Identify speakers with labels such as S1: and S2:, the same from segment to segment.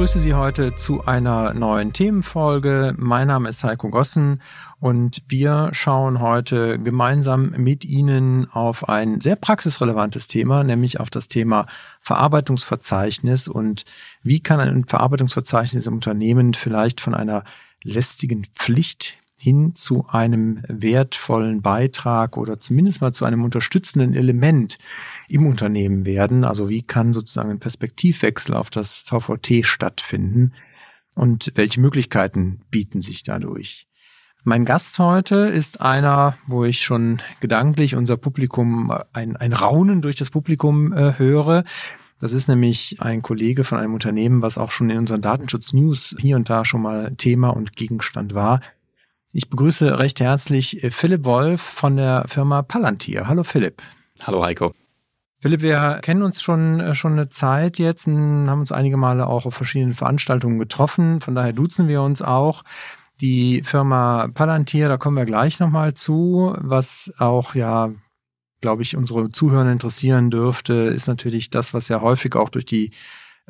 S1: Begrüße Sie heute zu einer neuen Themenfolge. Mein Name ist Heiko Gossen und wir schauen heute gemeinsam mit Ihnen auf ein sehr praxisrelevantes Thema, nämlich auf das Thema Verarbeitungsverzeichnis und wie kann ein Verarbeitungsverzeichnis im Unternehmen vielleicht von einer lästigen Pflicht hin zu einem wertvollen Beitrag oder zumindest mal zu einem unterstützenden Element im Unternehmen werden. Also wie kann sozusagen ein Perspektivwechsel auf das VVT stattfinden und welche Möglichkeiten bieten sich dadurch? Mein Gast heute ist einer, wo ich schon gedanklich unser Publikum, ein, ein Raunen durch das Publikum äh, höre. Das ist nämlich ein Kollege von einem Unternehmen, was auch schon in unseren Datenschutz-News hier und da schon mal Thema und Gegenstand war. Ich begrüße recht herzlich äh, Philipp Wolf von der Firma Palantir. Hallo Philipp.
S2: Hallo Heiko.
S1: Philipp, wir kennen uns schon, äh, schon eine Zeit jetzt und haben uns einige Male auch auf verschiedenen Veranstaltungen getroffen. Von daher duzen wir uns auch. Die Firma Palantir, da kommen wir gleich nochmal zu, was auch ja, glaube ich, unsere Zuhörer interessieren dürfte, ist natürlich das, was ja häufig auch durch die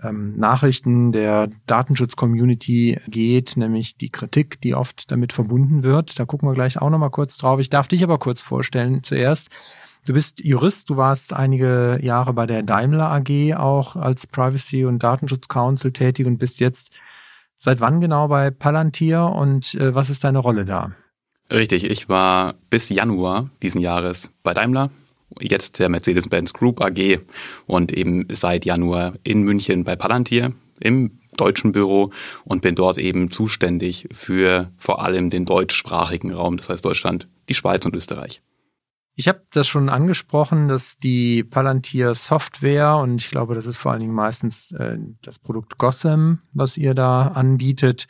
S1: ähm, Nachrichten der Datenschutz-Community geht, nämlich die Kritik, die oft damit verbunden wird. Da gucken wir gleich auch nochmal kurz drauf. Ich darf dich aber kurz vorstellen zuerst. Du bist Jurist, du warst einige Jahre bei der Daimler AG auch als Privacy- und Datenschutz Council tätig und bist jetzt seit wann genau bei Palantir und äh, was ist deine Rolle da?
S2: Richtig, ich war bis Januar diesen Jahres bei Daimler jetzt der Mercedes-Benz Group AG und eben seit Januar in München bei Palantir im deutschen Büro und bin dort eben zuständig für vor allem den deutschsprachigen Raum, das heißt Deutschland, die Schweiz und Österreich.
S1: Ich habe das schon angesprochen, dass die Palantir Software und ich glaube, das ist vor allen Dingen meistens äh, das Produkt Gotham, was ihr da anbietet,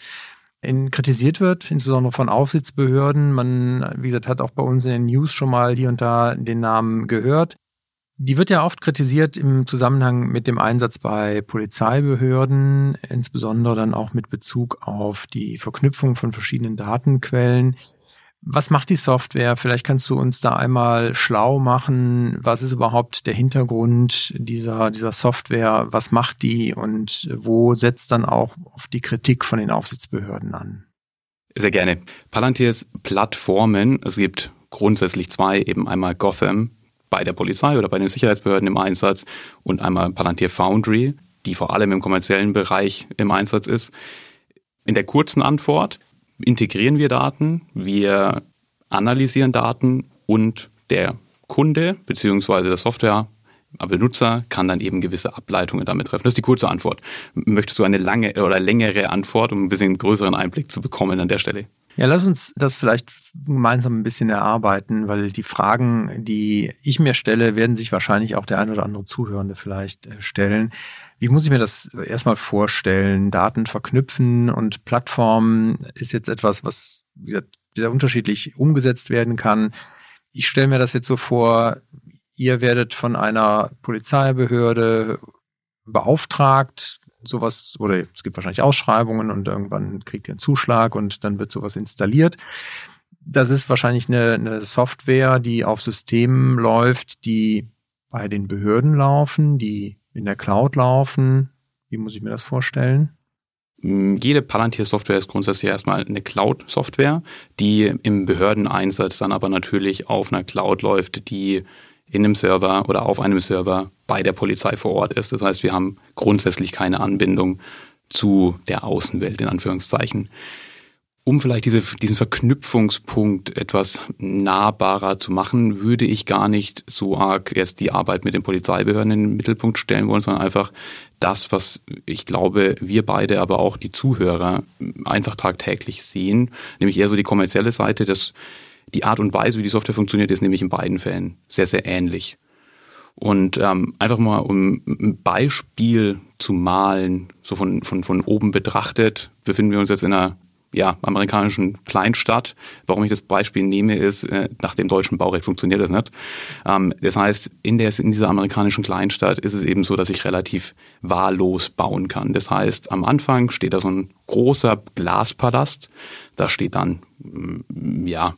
S1: in, kritisiert wird, insbesondere von Aufsichtsbehörden. Man, wie gesagt, hat auch bei uns in den News schon mal hier und da den Namen gehört. Die wird ja oft kritisiert im Zusammenhang mit dem Einsatz bei Polizeibehörden, insbesondere dann auch mit Bezug auf die Verknüpfung von verschiedenen Datenquellen. Was macht die Software? Vielleicht kannst du uns da einmal schlau machen. Was ist überhaupt der Hintergrund dieser, dieser Software? Was macht die und wo setzt dann auch auf die Kritik von den Aufsichtsbehörden an?
S2: Sehr gerne. Palantirs Plattformen, es gibt grundsätzlich zwei, eben einmal Gotham bei der Polizei oder bei den Sicherheitsbehörden im Einsatz und einmal Palantir Foundry, die vor allem im kommerziellen Bereich im Einsatz ist. In der kurzen Antwort, integrieren wir Daten, wir analysieren Daten und der Kunde bzw. der Software Benutzer kann dann eben gewisse Ableitungen damit treffen. Das ist die kurze Antwort. Möchtest du eine lange oder längere Antwort, um ein bisschen größeren Einblick zu bekommen an der Stelle?
S1: Ja, lass uns das vielleicht gemeinsam ein bisschen erarbeiten, weil die Fragen, die ich mir stelle, werden sich wahrscheinlich auch der ein oder andere Zuhörende vielleicht äh, stellen. Wie muss ich mir das erstmal vorstellen? Daten verknüpfen und Plattformen ist jetzt etwas, was sehr unterschiedlich umgesetzt werden kann. Ich stelle mir das jetzt so vor, ihr werdet von einer Polizeibehörde beauftragt, sowas, oder es gibt wahrscheinlich Ausschreibungen und irgendwann kriegt ihr einen Zuschlag und dann wird sowas installiert. Das ist wahrscheinlich eine, eine Software, die auf Systemen läuft, die bei den Behörden laufen, die in der Cloud laufen. Wie muss ich mir das vorstellen?
S2: Mm, jede Palantir-Software ist grundsätzlich erstmal eine Cloud-Software, die im Behördeneinsatz dann aber natürlich auf einer Cloud läuft, die in einem Server oder auf einem Server bei der Polizei vor Ort ist. Das heißt, wir haben grundsätzlich keine Anbindung zu der Außenwelt in Anführungszeichen um vielleicht diese, diesen Verknüpfungspunkt etwas nahbarer zu machen, würde ich gar nicht so arg jetzt die Arbeit mit den Polizeibehörden in den Mittelpunkt stellen wollen, sondern einfach das, was ich glaube, wir beide, aber auch die Zuhörer einfach tagtäglich sehen, nämlich eher so die kommerzielle Seite, dass die Art und Weise, wie die Software funktioniert, ist nämlich in beiden Fällen sehr, sehr ähnlich. Und ähm, einfach mal, um ein Beispiel zu malen, so von, von, von oben betrachtet, befinden wir uns jetzt in einer ja, amerikanischen Kleinstadt. Warum ich das Beispiel nehme, ist, äh, nach dem deutschen Baurecht funktioniert das nicht. Ähm, das heißt, in, der, in dieser amerikanischen Kleinstadt ist es eben so, dass ich relativ wahllos bauen kann. Das heißt, am Anfang steht da so ein großer Glaspalast. Da steht dann, mm, ja,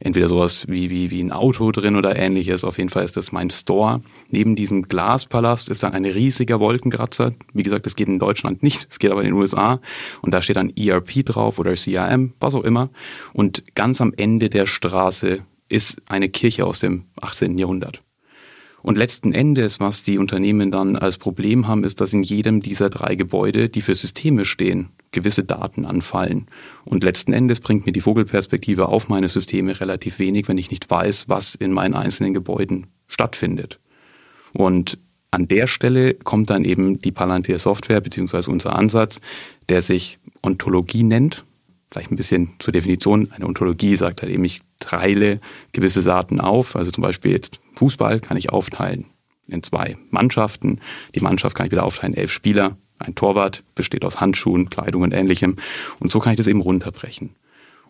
S2: entweder sowas wie, wie, wie ein Auto drin oder ähnliches. Auf jeden Fall ist das mein Store. Neben diesem Glaspalast ist dann ein riesiger Wolkenkratzer. Wie gesagt, das geht in Deutschland nicht, es geht aber in den USA. Und da steht dann ERP drauf oder CRM, was auch immer. Und ganz am Ende der Straße ist eine Kirche aus dem 18. Jahrhundert. Und letzten Endes, was die Unternehmen dann als Problem haben, ist, dass in jedem dieser drei Gebäude, die für Systeme stehen, gewisse Daten anfallen. Und letzten Endes bringt mir die Vogelperspektive auf meine Systeme relativ wenig, wenn ich nicht weiß, was in meinen einzelnen Gebäuden stattfindet. Und an der Stelle kommt dann eben die Palantir Software beziehungsweise unser Ansatz, der sich Ontologie nennt. Vielleicht ein bisschen zur Definition. Eine Ontologie sagt halt eben, ich teile gewisse Daten auf. Also zum Beispiel jetzt Fußball kann ich aufteilen in zwei Mannschaften. Die Mannschaft kann ich wieder aufteilen, elf Spieler. Ein Torwart besteht aus Handschuhen, Kleidung und ähnlichem. Und so kann ich das eben runterbrechen.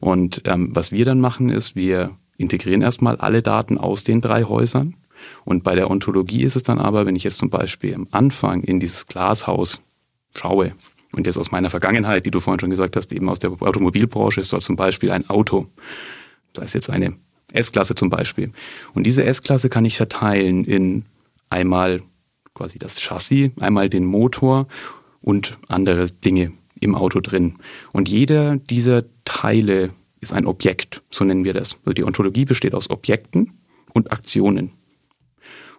S2: Und ähm, was wir dann machen, ist, wir integrieren erstmal alle Daten aus den drei Häusern. Und bei der Ontologie ist es dann aber, wenn ich jetzt zum Beispiel am Anfang in dieses Glashaus schaue, und jetzt aus meiner Vergangenheit, die du vorhin schon gesagt hast, eben aus der Automobilbranche, ist dort zum Beispiel ein Auto. Das heißt jetzt eine S-Klasse zum Beispiel. Und diese S-Klasse kann ich verteilen in einmal quasi das Chassis, einmal den Motor und andere Dinge im Auto drin. Und jeder dieser Teile ist ein Objekt, so nennen wir das. Also die Ontologie besteht aus Objekten und Aktionen.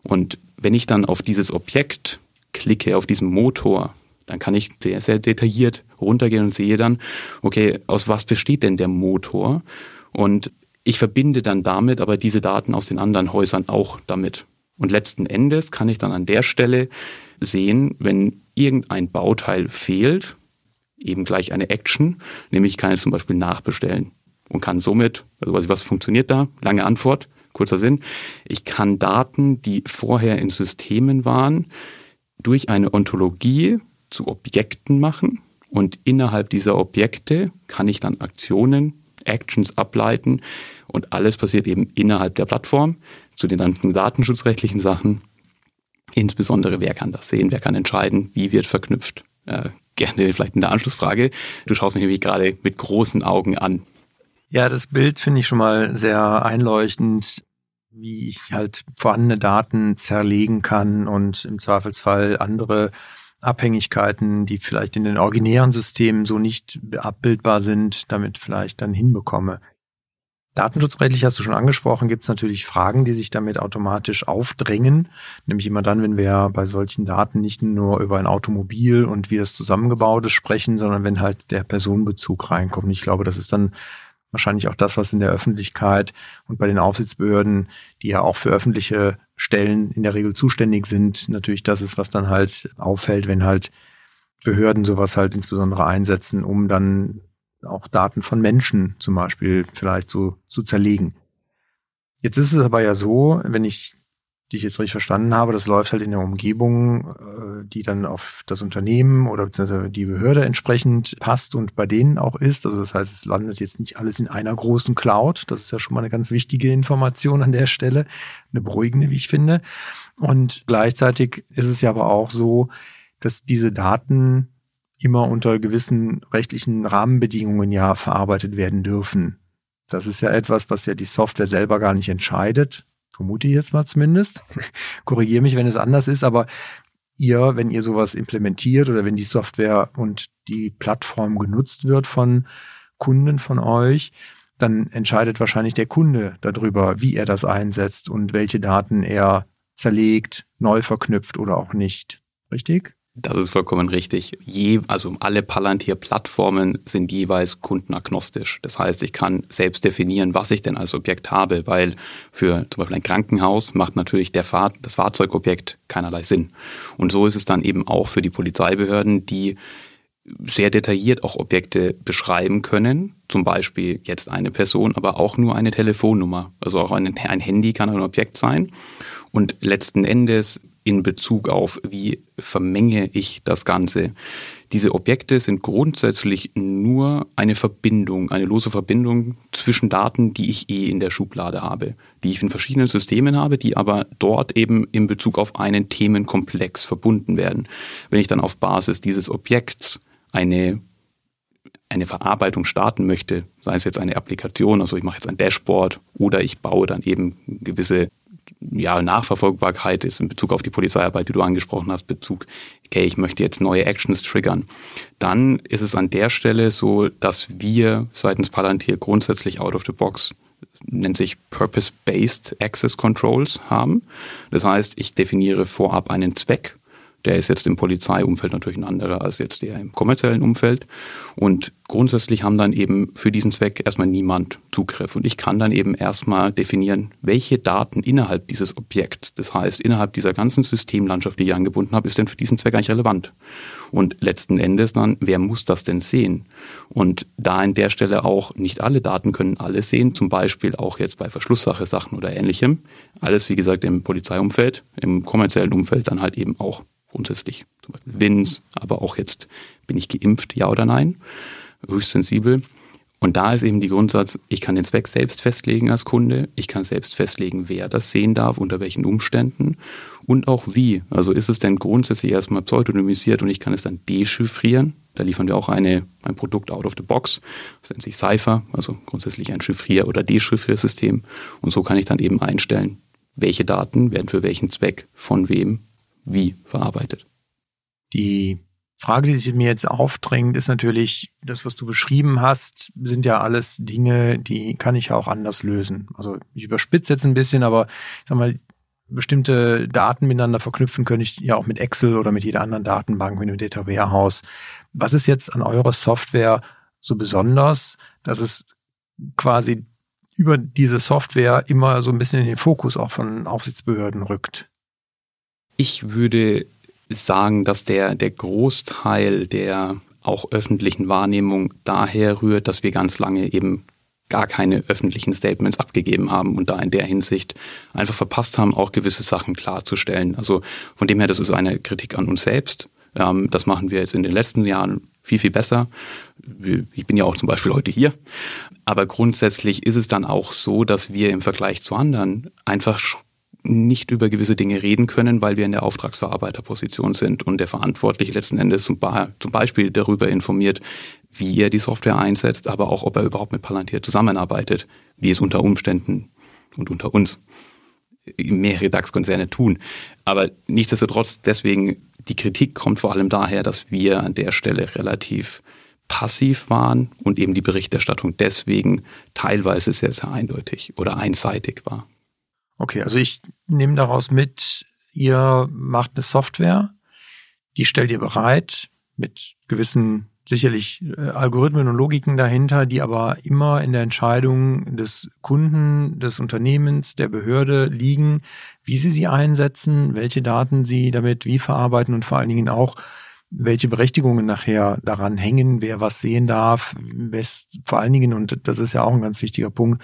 S2: Und wenn ich dann auf dieses Objekt klicke, auf diesen Motor, dann kann ich sehr, sehr detailliert runtergehen und sehe dann, okay, aus was besteht denn der Motor? Und ich verbinde dann damit aber diese Daten aus den anderen Häusern auch damit. Und letzten Endes kann ich dann an der Stelle sehen, wenn irgendein Bauteil fehlt, eben gleich eine Action, nämlich ich kann jetzt zum Beispiel nachbestellen und kann somit, also was funktioniert da? Lange Antwort, kurzer Sinn. Ich kann Daten, die vorher in Systemen waren, durch eine Ontologie zu Objekten machen und innerhalb dieser Objekte kann ich dann Aktionen, Actions ableiten, und alles passiert eben innerhalb der Plattform. Zu den ganzen datenschutzrechtlichen Sachen. Insbesondere, wer kann das sehen? Wer kann entscheiden? Wie wird verknüpft? Äh, gerne vielleicht in der Anschlussfrage. Du schaust mich nämlich gerade mit großen Augen an.
S1: Ja, das Bild finde ich schon mal sehr einleuchtend, wie ich halt vorhandene Daten zerlegen kann und im Zweifelsfall andere Abhängigkeiten, die vielleicht in den originären Systemen so nicht abbildbar sind, damit vielleicht dann hinbekomme. Datenschutzrechtlich hast du schon angesprochen, gibt es natürlich Fragen, die sich damit automatisch aufdrängen. Nämlich immer dann, wenn wir bei solchen Daten nicht nur über ein Automobil und wie das zusammengebaut ist sprechen, sondern wenn halt der Personenbezug reinkommt. Ich glaube, das ist dann wahrscheinlich auch das, was in der Öffentlichkeit und bei den Aufsichtsbehörden, die ja auch für öffentliche Stellen in der Regel zuständig sind, natürlich das ist, was dann halt auffällt, wenn halt Behörden sowas halt insbesondere einsetzen, um dann auch Daten von Menschen zum Beispiel vielleicht so zu zerlegen. Jetzt ist es aber ja so, wenn ich dich jetzt richtig verstanden habe, das läuft halt in der Umgebung, äh, die dann auf das Unternehmen oder beziehungsweise die Behörde entsprechend passt und bei denen auch ist. Also das heißt, es landet jetzt nicht alles in einer großen Cloud. Das ist ja schon mal eine ganz wichtige Information an der Stelle, eine beruhigende, wie ich finde. Und gleichzeitig ist es ja aber auch so, dass diese Daten immer unter gewissen rechtlichen Rahmenbedingungen ja verarbeitet werden dürfen. Das ist ja etwas, was ja die Software selber gar nicht entscheidet. Vermute ich jetzt mal zumindest. Korrigiere mich, wenn es anders ist, aber ihr, wenn ihr sowas implementiert oder wenn die Software und die Plattform genutzt wird von Kunden von euch, dann entscheidet wahrscheinlich der Kunde darüber, wie er das einsetzt und welche Daten er zerlegt, neu verknüpft oder auch nicht. Richtig?
S2: Das ist vollkommen richtig. Je, also alle Palantir-Plattformen sind jeweils kundenagnostisch. Das heißt, ich kann selbst definieren, was ich denn als Objekt habe, weil für zum Beispiel ein Krankenhaus macht natürlich der Fahr das Fahrzeugobjekt keinerlei Sinn. Und so ist es dann eben auch für die Polizeibehörden, die sehr detailliert auch Objekte beschreiben können. Zum Beispiel jetzt eine Person, aber auch nur eine Telefonnummer. Also auch ein, ein Handy kann ein Objekt sein. Und letzten Endes in Bezug auf, wie vermenge ich das Ganze. Diese Objekte sind grundsätzlich nur eine Verbindung, eine lose Verbindung zwischen Daten, die ich eh in der Schublade habe, die ich in verschiedenen Systemen habe, die aber dort eben in Bezug auf einen Themenkomplex verbunden werden. Wenn ich dann auf Basis dieses Objekts eine eine Verarbeitung starten möchte, sei es jetzt eine Applikation, also ich mache jetzt ein Dashboard oder ich baue dann eben gewisse ja, Nachverfolgbarkeit ist in Bezug auf die Polizeiarbeit, die du angesprochen hast, Bezug, okay, ich möchte jetzt neue Actions triggern, dann ist es an der Stelle so, dass wir seitens Palantir grundsätzlich out of the box nennt sich Purpose-Based Access Controls haben. Das heißt, ich definiere vorab einen Zweck der ist jetzt im Polizeiumfeld natürlich ein anderer als jetzt der im kommerziellen Umfeld. Und grundsätzlich haben dann eben für diesen Zweck erstmal niemand Zugriff. Und ich kann dann eben erstmal definieren, welche Daten innerhalb dieses Objekts, das heißt innerhalb dieser ganzen Systemlandschaft, die ich angebunden habe, ist denn für diesen Zweck eigentlich relevant. Und letzten Endes dann, wer muss das denn sehen? Und da an der Stelle auch nicht alle Daten können alle sehen, zum Beispiel auch jetzt bei Verschlusssache Sachen oder ähnlichem. Alles, wie gesagt, im Polizeiumfeld, im kommerziellen Umfeld dann halt eben auch grundsätzlich. Zum Beispiel WINS, aber auch jetzt, bin ich geimpft, ja oder nein? Höchst sensibel. Und da ist eben die Grundsatz, ich kann den Zweck selbst festlegen als Kunde, ich kann selbst festlegen, wer das sehen darf, unter welchen Umständen und auch wie. Also ist es denn grundsätzlich erstmal pseudonymisiert und ich kann es dann dechiffrieren. Da liefern wir auch eine, ein Produkt out of the box, das nennt sich Cypher, also grundsätzlich ein Chiffrier- oder Dechiffriersystem. Und so kann ich dann eben einstellen, welche Daten werden für welchen Zweck von wem wie verarbeitet.
S1: Die Frage, die sich mir jetzt aufdrängt, ist natürlich, das, was du beschrieben hast, sind ja alles Dinge, die kann ich auch anders lösen. Also ich überspitze jetzt ein bisschen, aber ich sag mal, bestimmte Daten miteinander verknüpfen könnte ich ja auch mit Excel oder mit jeder anderen Datenbank, mit dem Data Warehouse. Was ist jetzt an eurer Software so besonders, dass es quasi über diese Software immer so ein bisschen in den Fokus auch von Aufsichtsbehörden rückt?
S2: Ich würde sagen, dass der, der Großteil der auch öffentlichen Wahrnehmung daher rührt, dass wir ganz lange eben gar keine öffentlichen Statements abgegeben haben und da in der Hinsicht einfach verpasst haben, auch gewisse Sachen klarzustellen. Also von dem her, das ist eine Kritik an uns selbst. Ähm, das machen wir jetzt in den letzten Jahren viel, viel besser. Ich bin ja auch zum Beispiel heute hier. Aber grundsätzlich ist es dann auch so, dass wir im Vergleich zu anderen einfach nicht über gewisse Dinge reden können, weil wir in der Auftragsverarbeiterposition sind und der Verantwortliche letzten Endes zum, Beispiel darüber informiert, wie er die Software einsetzt, aber auch, ob er überhaupt mit Palantir zusammenarbeitet, wie es unter Umständen und unter uns mehrere DAX-Konzerne tun. Aber nichtsdestotrotz, deswegen, die Kritik kommt vor allem daher, dass wir an der Stelle relativ passiv waren und eben die Berichterstattung deswegen teilweise sehr, sehr eindeutig oder einseitig war.
S1: Okay, also ich nehme daraus mit, ihr macht eine Software, die stellt ihr bereit mit gewissen sicherlich äh, Algorithmen und Logiken dahinter, die aber immer in der Entscheidung des Kunden, des Unternehmens, der Behörde liegen, wie sie sie einsetzen, welche Daten sie damit wie verarbeiten und vor allen Dingen auch, welche Berechtigungen nachher daran hängen, wer was sehen darf, vor allen Dingen, und das ist ja auch ein ganz wichtiger Punkt,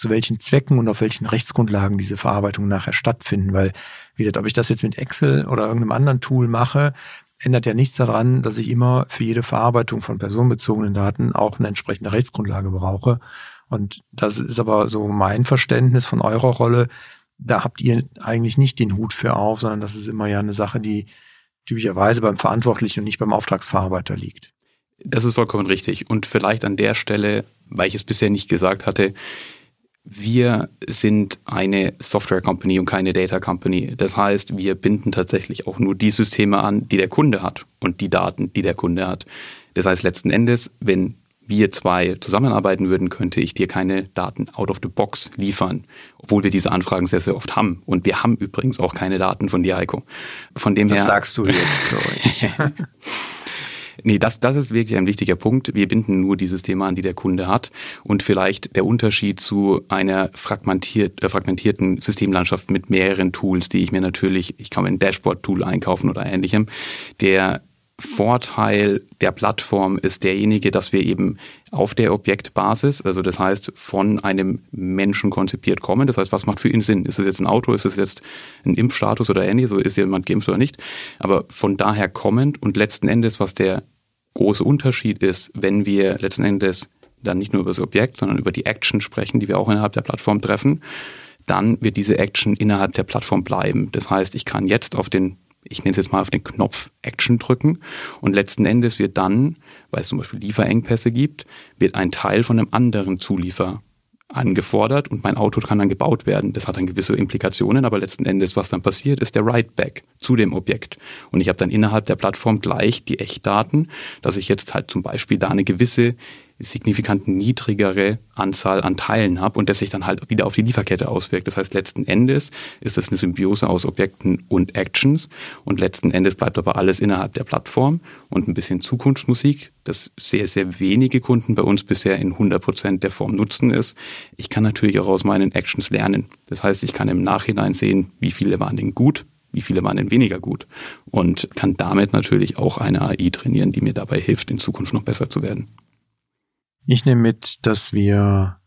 S1: zu welchen Zwecken und auf welchen Rechtsgrundlagen diese Verarbeitungen nachher stattfinden. Weil, wie gesagt, ob ich das jetzt mit Excel oder irgendeinem anderen Tool mache, ändert ja nichts daran, dass ich immer für jede Verarbeitung von personenbezogenen Daten auch eine entsprechende Rechtsgrundlage brauche. Und das ist aber so mein Verständnis von eurer Rolle. Da habt ihr eigentlich nicht den Hut für auf, sondern das ist immer ja eine Sache, die typischerweise beim Verantwortlichen und nicht beim Auftragsverarbeiter liegt.
S2: Das ist vollkommen richtig. Und vielleicht an der Stelle, weil ich es bisher nicht gesagt hatte, wir sind eine Software Company und keine Data Company. Das heißt, wir binden tatsächlich auch nur die Systeme an, die der Kunde hat und die Daten, die der Kunde hat. Das heißt, letzten Endes, wenn wir zwei zusammenarbeiten würden, könnte ich dir keine Daten out of the box liefern, obwohl wir diese Anfragen sehr, sehr oft haben. Und wir haben übrigens auch keine Daten von dir, Heiko. Von dem
S1: das
S2: her.
S1: Das sagst du jetzt so.
S2: Nee, das, das ist wirklich ein wichtiger Punkt. Wir binden nur dieses Thema an, die der Kunde hat. Und vielleicht der Unterschied zu einer fragmentiert, äh, fragmentierten Systemlandschaft mit mehreren Tools, die ich mir natürlich, ich kann mir ein Dashboard-Tool einkaufen oder ähnlichem, der Vorteil der Plattform ist derjenige, dass wir eben auf der Objektbasis, also das heißt von einem Menschen konzipiert kommen. Das heißt, was macht für ihn Sinn? Ist es jetzt ein Auto? Ist es jetzt ein Impfstatus oder ähnliches? Ist jemand geimpft oder nicht? Aber von daher kommend und letzten Endes, was der große Unterschied ist, wenn wir letzten Endes dann nicht nur über das Objekt, sondern über die Action sprechen, die wir auch innerhalb der Plattform treffen, dann wird diese Action innerhalb der Plattform bleiben. Das heißt, ich kann jetzt auf den ich nenne es jetzt mal auf den Knopf Action drücken und letzten Endes wird dann, weil es zum Beispiel Lieferengpässe gibt, wird ein Teil von einem anderen Zuliefer angefordert und mein Auto kann dann gebaut werden. Das hat dann gewisse Implikationen, aber letzten Endes, was dann passiert, ist der Write-Back zu dem Objekt. Und ich habe dann innerhalb der Plattform gleich die Echtdaten, dass ich jetzt halt zum Beispiel da eine gewisse signifikant niedrigere Anzahl an Teilen habe und das sich dann halt wieder auf die Lieferkette auswirkt. Das heißt, letzten Endes ist es eine Symbiose aus Objekten und Actions und letzten Endes bleibt aber alles innerhalb der Plattform und ein bisschen Zukunftsmusik, das sehr, sehr wenige Kunden bei uns bisher in 100 Prozent der Form nutzen ist. Ich kann natürlich auch aus meinen Actions lernen. Das heißt, ich kann im Nachhinein sehen, wie viele waren denn gut, wie viele waren denn weniger gut und kann damit natürlich auch eine AI trainieren, die mir dabei hilft, in Zukunft noch besser zu werden.
S1: Ich nehme mit, dass wir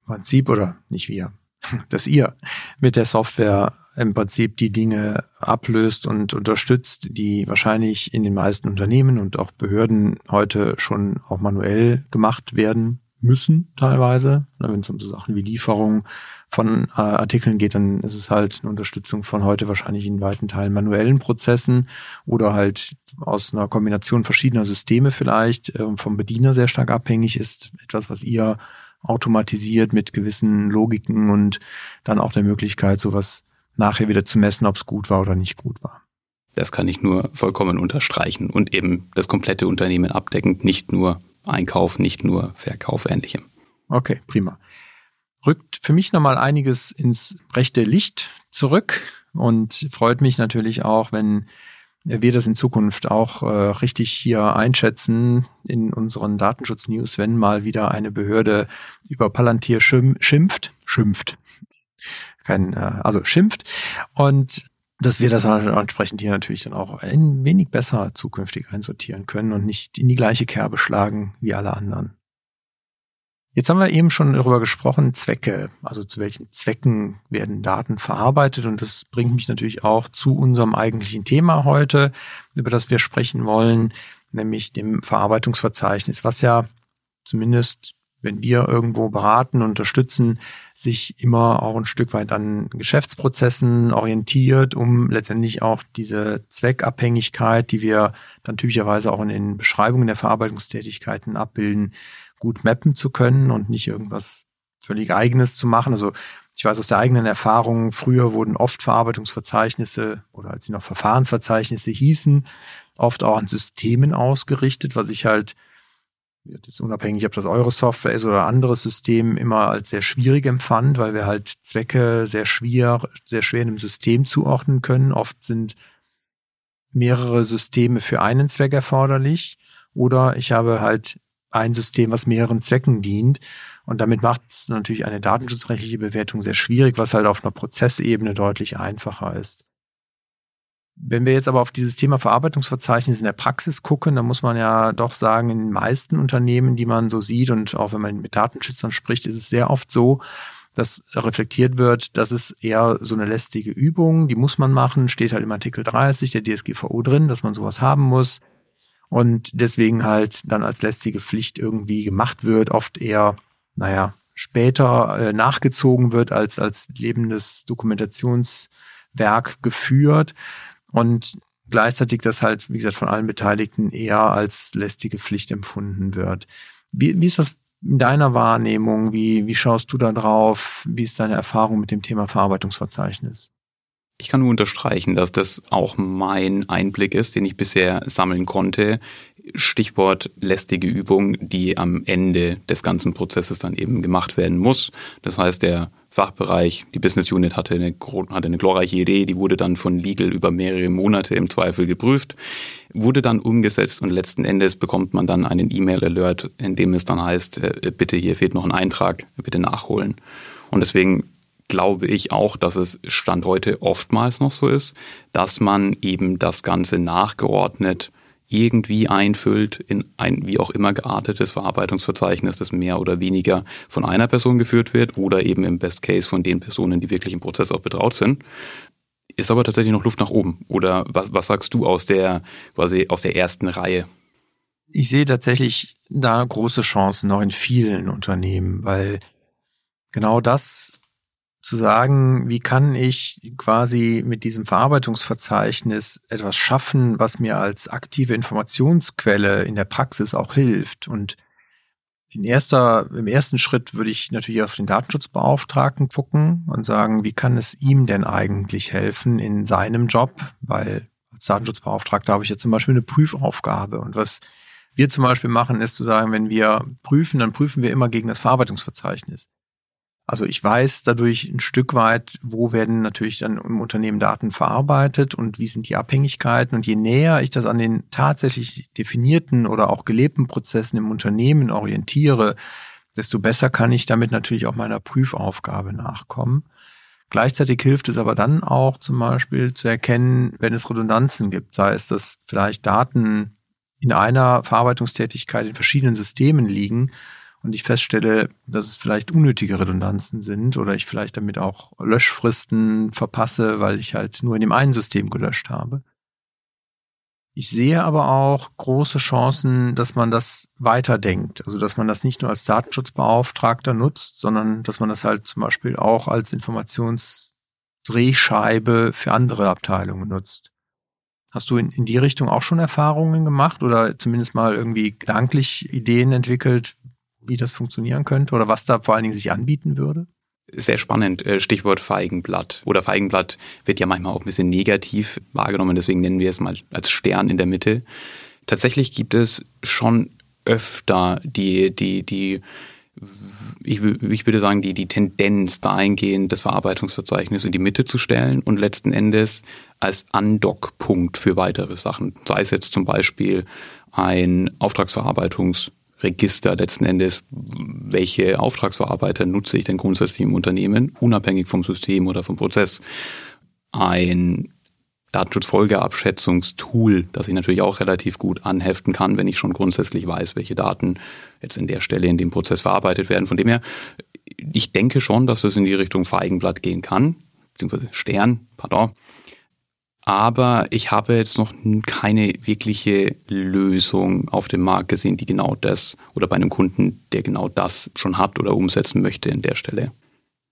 S1: im Prinzip oder nicht wir, dass ihr mit der Software im Prinzip die Dinge ablöst und unterstützt, die wahrscheinlich in den meisten Unternehmen und auch Behörden heute schon auch manuell gemacht werden müssen teilweise. Wenn es um so Sachen wie Lieferung von äh, Artikeln geht, dann ist es halt eine Unterstützung von heute wahrscheinlich in weiten Teilen manuellen Prozessen oder halt aus einer Kombination verschiedener Systeme vielleicht äh, vom Bediener sehr stark abhängig ist. Etwas, was ihr automatisiert mit gewissen Logiken und dann auch der Möglichkeit, sowas nachher wieder zu messen, ob es gut war oder nicht gut war.
S2: Das kann ich nur vollkommen unterstreichen und eben das komplette Unternehmen abdeckend, nicht nur Einkauf, nicht nur Verkauf, ähnlichem.
S1: Okay, prima rückt für mich nochmal einiges ins rechte Licht zurück und freut mich natürlich auch, wenn wir das in Zukunft auch äh, richtig hier einschätzen in unseren Datenschutz-News, wenn mal wieder eine Behörde über Palantir schimpft, schimpft, kein, äh, also schimpft und dass wir das halt entsprechend hier natürlich dann auch ein wenig besser zukünftig einsortieren können und nicht in die gleiche Kerbe schlagen wie alle anderen. Jetzt haben wir eben schon darüber gesprochen, Zwecke, also zu welchen Zwecken werden Daten verarbeitet. Und das bringt mich natürlich auch zu unserem eigentlichen Thema heute, über das wir sprechen wollen, nämlich dem Verarbeitungsverzeichnis, was ja zumindest, wenn wir irgendwo beraten, unterstützen, sich immer auch ein Stück weit an Geschäftsprozessen orientiert, um letztendlich auch diese Zweckabhängigkeit, die wir dann typischerweise auch in den Beschreibungen der Verarbeitungstätigkeiten abbilden, gut mappen zu können und nicht irgendwas völlig eigenes zu machen. Also ich weiß aus der eigenen Erfahrung, früher wurden oft Verarbeitungsverzeichnisse oder als sie noch Verfahrensverzeichnisse hießen, oft auch an Systemen ausgerichtet, was ich halt jetzt unabhängig, ob das eure Software ist oder anderes System, immer als sehr schwierig empfand, weil wir halt Zwecke sehr schwer, sehr schwer in einem System zuordnen können. Oft sind mehrere Systeme für einen Zweck erforderlich oder ich habe halt ein System, was mehreren Zwecken dient. Und damit macht es natürlich eine datenschutzrechtliche Bewertung sehr schwierig, was halt auf einer Prozessebene deutlich einfacher ist. Wenn wir jetzt aber auf dieses Thema Verarbeitungsverzeichnis in der Praxis gucken, dann muss man ja doch sagen, in den meisten Unternehmen, die man so sieht und auch wenn man mit Datenschützern spricht, ist es sehr oft so, dass reflektiert wird, das ist eher so eine lästige Übung, die muss man machen, steht halt im Artikel 30 der DSGVO drin, dass man sowas haben muss und deswegen halt dann als lästige Pflicht irgendwie gemacht wird, oft eher, naja, später äh, nachgezogen wird als als lebendes Dokumentationswerk geführt und gleichzeitig das halt, wie gesagt, von allen Beteiligten eher als lästige Pflicht empfunden wird. Wie, wie ist das in deiner Wahrnehmung? Wie, wie schaust du da drauf? Wie ist deine Erfahrung mit dem Thema Verarbeitungsverzeichnis?
S2: Ich kann nur unterstreichen, dass das auch mein Einblick ist, den ich bisher sammeln konnte. Stichwort lästige Übung, die am Ende des ganzen Prozesses dann eben gemacht werden muss. Das heißt, der Fachbereich, die Business Unit hatte eine, hatte eine glorreiche Idee, die wurde dann von Legal über mehrere Monate im Zweifel geprüft, wurde dann umgesetzt und letzten Endes bekommt man dann einen E-Mail-Alert, in dem es dann heißt, äh, bitte hier fehlt noch ein Eintrag, bitte nachholen. Und deswegen glaube ich auch, dass es Stand heute oftmals noch so ist, dass man eben das Ganze nachgeordnet irgendwie einfüllt in ein wie auch immer geartetes Verarbeitungsverzeichnis, das mehr oder weniger von einer Person geführt wird oder eben im Best Case von den Personen, die wirklich im Prozess auch betraut sind. Ist aber tatsächlich noch Luft nach oben. Oder was, was sagst du aus der quasi aus der ersten Reihe?
S1: Ich sehe tatsächlich da große Chancen noch in vielen Unternehmen, weil genau das zu sagen, wie kann ich quasi mit diesem Verarbeitungsverzeichnis etwas schaffen, was mir als aktive Informationsquelle in der Praxis auch hilft. Und in erster, im ersten Schritt würde ich natürlich auf den Datenschutzbeauftragten gucken und sagen, wie kann es ihm denn eigentlich helfen in seinem Job? Weil als Datenschutzbeauftragter habe ich ja zum Beispiel eine Prüfaufgabe. Und was wir zum Beispiel machen, ist zu sagen, wenn wir prüfen, dann prüfen wir immer gegen das Verarbeitungsverzeichnis. Also ich weiß dadurch ein Stück weit, wo werden natürlich dann im Unternehmen Daten verarbeitet und wie sind die Abhängigkeiten. Und je näher ich das an den tatsächlich definierten oder auch gelebten Prozessen im Unternehmen orientiere, desto besser kann ich damit natürlich auch meiner Prüfaufgabe nachkommen. Gleichzeitig hilft es aber dann auch zum Beispiel zu erkennen, wenn es Redundanzen gibt, sei es, dass vielleicht Daten in einer Verarbeitungstätigkeit in verschiedenen Systemen liegen und ich feststelle, dass es vielleicht unnötige Redundanzen sind oder ich vielleicht damit auch Löschfristen verpasse, weil ich halt nur in dem einen System gelöscht habe. Ich sehe aber auch große Chancen, dass man das weiterdenkt. Also, dass man das nicht nur als Datenschutzbeauftragter nutzt, sondern dass man das halt zum Beispiel auch als Informationsdrehscheibe für andere Abteilungen nutzt. Hast du in, in die Richtung auch schon Erfahrungen gemacht oder zumindest mal irgendwie gedanklich Ideen entwickelt, wie das funktionieren könnte oder was da vor allen Dingen sich anbieten würde?
S2: Sehr spannend, äh, Stichwort Feigenblatt. Oder Feigenblatt wird ja manchmal auch ein bisschen negativ wahrgenommen, deswegen nennen wir es mal als Stern in der Mitte. Tatsächlich gibt es schon öfter die, die, die, ich, ich würde sagen, die, die Tendenz dahingehend, das Verarbeitungsverzeichnis in die Mitte zu stellen und letzten Endes als Andockpunkt für weitere Sachen. Sei es jetzt zum Beispiel ein Auftragsverarbeitungs- Register letzten Endes, welche Auftragsverarbeiter nutze ich denn grundsätzlich im Unternehmen, unabhängig vom System oder vom Prozess. Ein Datenschutzfolgeabschätzungstool, das ich natürlich auch relativ gut anheften kann, wenn ich schon grundsätzlich weiß, welche Daten jetzt in der Stelle in dem Prozess verarbeitet werden. Von dem her, ich denke schon, dass es in die Richtung Feigenblatt gehen kann, beziehungsweise Stern, pardon. Aber ich habe jetzt noch keine wirkliche Lösung auf dem Markt gesehen, die genau das oder bei einem Kunden, der genau das schon hat oder umsetzen möchte in der Stelle.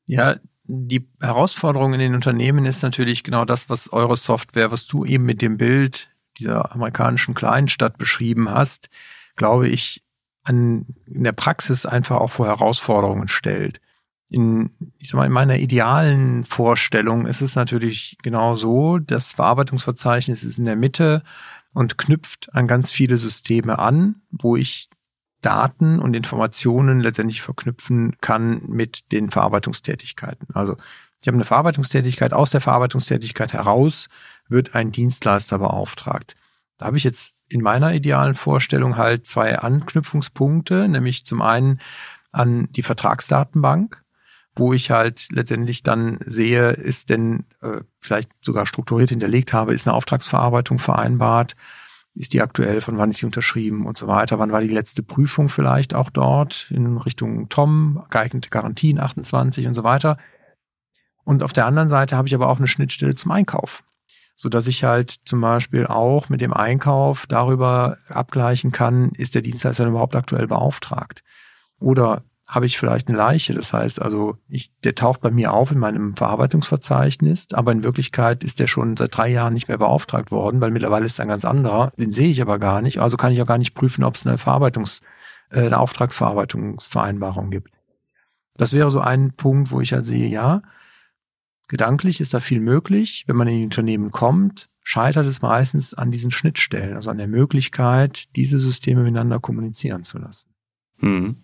S1: Ja, die Herausforderung in den Unternehmen ist natürlich genau das, was eure Software, was du eben mit dem Bild dieser amerikanischen Kleinstadt beschrieben hast, glaube ich, an, in der Praxis einfach auch vor Herausforderungen stellt in, ich sag mal, in meiner idealen Vorstellung ist es natürlich genau so, das Verarbeitungsverzeichnis ist in der Mitte und knüpft an ganz viele Systeme an, wo ich Daten und Informationen letztendlich verknüpfen kann mit den Verarbeitungstätigkeiten. Also ich habe eine Verarbeitungstätigkeit, aus der Verarbeitungstätigkeit heraus wird ein Dienstleister beauftragt. Da habe ich jetzt in meiner idealen Vorstellung halt zwei Anknüpfungspunkte, nämlich zum einen an die Vertragsdatenbank, wo ich halt letztendlich dann sehe, ist denn äh, vielleicht sogar strukturiert hinterlegt habe, ist eine Auftragsverarbeitung vereinbart, ist die aktuell, von wann ist sie unterschrieben? Und so weiter, wann war die letzte Prüfung vielleicht auch dort in Richtung Tom, geeignete Garantien 28 und so weiter. Und auf der anderen Seite habe ich aber auch eine Schnittstelle zum Einkauf, so dass ich halt zum Beispiel auch mit dem Einkauf darüber abgleichen kann, ist der Dienstleister überhaupt aktuell beauftragt? Oder habe ich vielleicht eine Leiche. Das heißt also, ich, der taucht bei mir auf in meinem Verarbeitungsverzeichnis, aber in Wirklichkeit ist der schon seit drei Jahren nicht mehr beauftragt worden, weil mittlerweile ist er ein ganz anderer. Den sehe ich aber gar nicht. Also kann ich auch gar nicht prüfen, ob es eine Verarbeitungs-, äh, eine Auftragsverarbeitungsvereinbarung gibt. Das wäre so ein Punkt, wo ich halt sehe, ja, gedanklich ist da viel möglich. Wenn man in die Unternehmen kommt, scheitert es meistens an diesen Schnittstellen, also an der Möglichkeit, diese Systeme miteinander kommunizieren zu lassen.
S2: Mhm.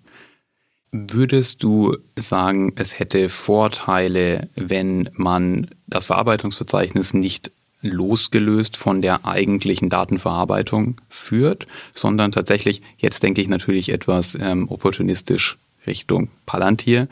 S2: Würdest du sagen, es hätte Vorteile, wenn man das Verarbeitungsverzeichnis nicht losgelöst von der eigentlichen Datenverarbeitung führt, sondern tatsächlich, jetzt denke ich natürlich etwas ähm, opportunistisch Richtung Palantir,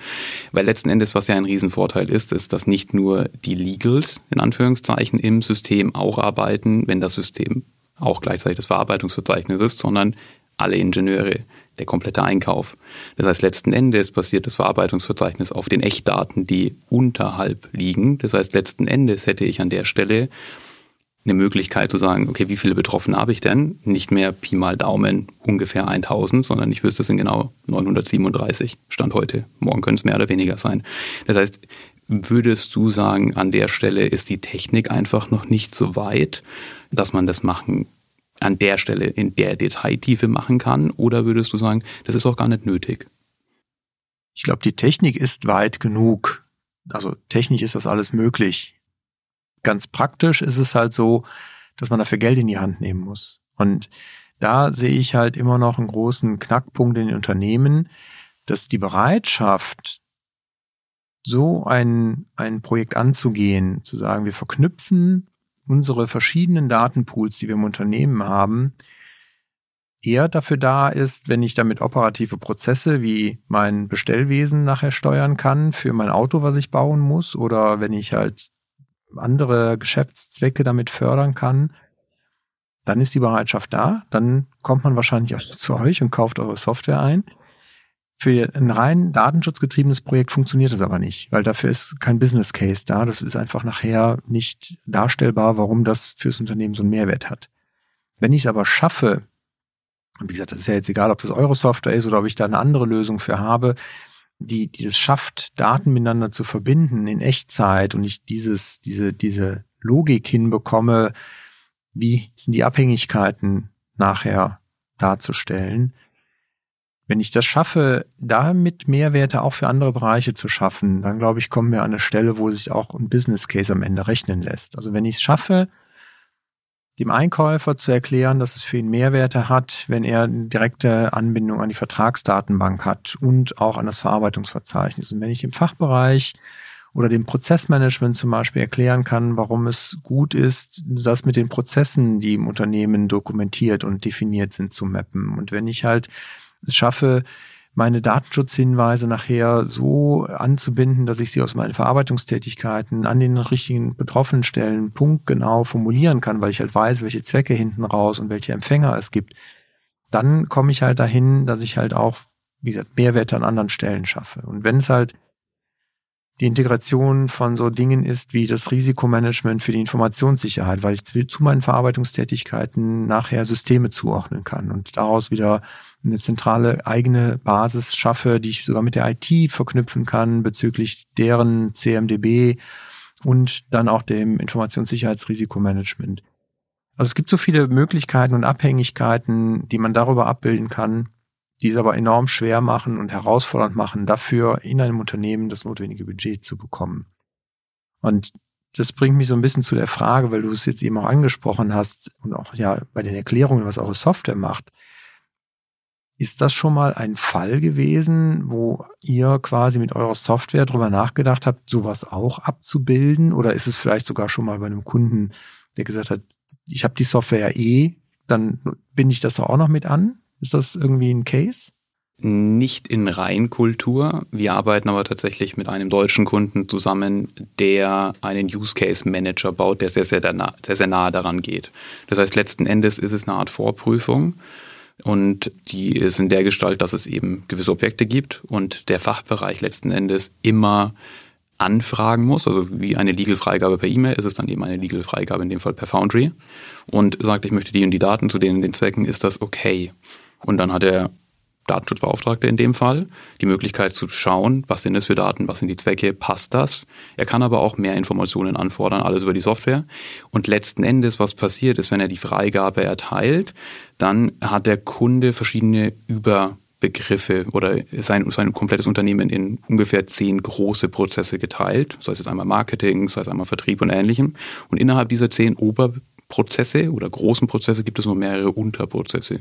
S2: weil letzten Endes, was ja ein Riesenvorteil ist, ist, dass nicht nur die Legals in Anführungszeichen im System auch arbeiten, wenn das System auch gleichzeitig das Verarbeitungsverzeichnis ist, sondern alle Ingenieure, der komplette Einkauf. Das heißt, letzten Endes basiert das Verarbeitungsverzeichnis auf den Echtdaten, die unterhalb liegen. Das heißt, letzten Endes hätte ich an der Stelle eine Möglichkeit zu sagen, okay, wie viele Betroffene habe ich denn? Nicht mehr Pi mal Daumen ungefähr 1000, sondern ich wüsste, es sind genau 937 Stand heute. Morgen können es mehr oder weniger sein. Das heißt, würdest du sagen, an der Stelle ist die Technik einfach noch nicht so weit, dass man das machen an der Stelle in der Detailtiefe machen kann? Oder würdest du sagen, das ist auch gar nicht nötig?
S1: Ich glaube, die Technik ist weit genug. Also technisch ist das alles möglich ganz praktisch ist es halt so, dass man dafür Geld in die Hand nehmen muss. Und da sehe ich halt immer noch einen großen Knackpunkt in den Unternehmen, dass die Bereitschaft, so ein, ein Projekt anzugehen, zu sagen, wir verknüpfen unsere verschiedenen Datenpools, die wir im Unternehmen haben, eher dafür da ist, wenn ich damit operative Prozesse wie mein Bestellwesen nachher steuern kann für mein Auto, was ich bauen muss, oder wenn ich halt andere Geschäftszwecke damit fördern kann, dann ist die Bereitschaft da. Dann kommt man wahrscheinlich auch zu euch und kauft eure Software ein. Für ein rein datenschutzgetriebenes Projekt funktioniert das aber nicht, weil dafür ist kein Business Case da. Das ist einfach nachher nicht darstellbar, warum das fürs Unternehmen so einen Mehrwert hat. Wenn ich es aber schaffe, und wie gesagt, das ist ja jetzt egal, ob das eure Software ist oder ob ich da eine andere Lösung für habe, die, die es schafft, Daten miteinander zu verbinden in Echtzeit und ich dieses, diese, diese Logik hinbekomme, wie sind die Abhängigkeiten nachher darzustellen. Wenn ich das schaffe, damit Mehrwerte auch für andere Bereiche zu schaffen, dann glaube ich, kommen wir an eine Stelle, wo sich auch ein Business Case am Ende rechnen lässt. Also wenn ich es schaffe, dem Einkäufer zu erklären, dass es für ihn Mehrwerte hat, wenn er eine direkte Anbindung an die Vertragsdatenbank hat und auch an das Verarbeitungsverzeichnis. Und wenn ich im Fachbereich oder dem Prozessmanagement zum Beispiel erklären kann, warum es gut ist, das mit den Prozessen, die im Unternehmen dokumentiert und definiert sind, zu mappen. Und wenn ich halt schaffe, meine Datenschutzhinweise nachher so anzubinden, dass ich sie aus meinen Verarbeitungstätigkeiten an den richtigen betroffenen Stellen punktgenau formulieren kann, weil ich halt weiß, welche Zwecke hinten raus und welche Empfänger es gibt, dann komme ich halt dahin, dass ich halt auch, wie gesagt, Mehrwerte an anderen Stellen schaffe. Und wenn es halt die Integration von so Dingen ist wie das Risikomanagement für die Informationssicherheit, weil ich zu meinen Verarbeitungstätigkeiten nachher Systeme zuordnen kann und daraus wieder eine zentrale eigene Basis schaffe, die ich sogar mit der IT verknüpfen kann bezüglich deren CMDB und dann auch dem Informationssicherheitsrisikomanagement. Also es gibt so viele Möglichkeiten und Abhängigkeiten, die man darüber abbilden kann, die es aber enorm schwer machen und herausfordernd machen, dafür in einem Unternehmen das notwendige Budget zu bekommen. Und das bringt mich so ein bisschen zu der Frage, weil du es jetzt eben auch angesprochen hast und auch ja bei den Erklärungen, was eure Software macht. Ist das schon mal ein Fall gewesen, wo ihr quasi mit eurer Software drüber nachgedacht habt, sowas auch abzubilden? Oder ist es vielleicht sogar schon mal bei einem Kunden, der gesagt hat, ich habe die Software ja eh, dann binde ich das auch noch mit an? Ist das irgendwie ein Case?
S2: Nicht in Reinkultur. Wir arbeiten aber tatsächlich mit einem deutschen Kunden zusammen, der einen Use Case Manager baut, der sehr, sehr, sehr, sehr nah daran geht. Das heißt, letzten Endes ist es eine Art Vorprüfung und die ist in der Gestalt, dass es eben gewisse Objekte gibt und der Fachbereich letzten Endes immer anfragen muss, also wie eine Legal-Freigabe per E-Mail ist es dann eben eine Legal-Freigabe in dem Fall per Foundry und sagt, ich möchte die und die Daten zu denen den Zwecken, ist das okay? Und dann hat der Datenschutzbeauftragte in dem Fall die Möglichkeit zu schauen, was sind es für Daten, was sind die Zwecke, passt das? Er kann aber auch mehr Informationen anfordern, alles über die Software. Und letzten Endes, was passiert ist, wenn er die Freigabe erteilt, dann hat der Kunde verschiedene Überbegriffe oder sein, sein komplettes Unternehmen in ungefähr zehn große Prozesse geteilt. Sei es jetzt einmal Marketing, sei es einmal Vertrieb und ähnlichem. Und innerhalb dieser zehn Oberbegriffe Prozesse oder großen Prozesse gibt es noch mehrere Unterprozesse.